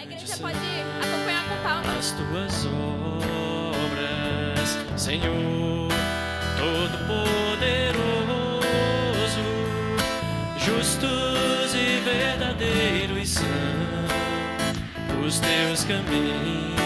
A igreja assim. pode acompanhar com palmas. as tuas obras, Senhor Todo-Poderoso, justos e verdadeiros são os teus caminhos.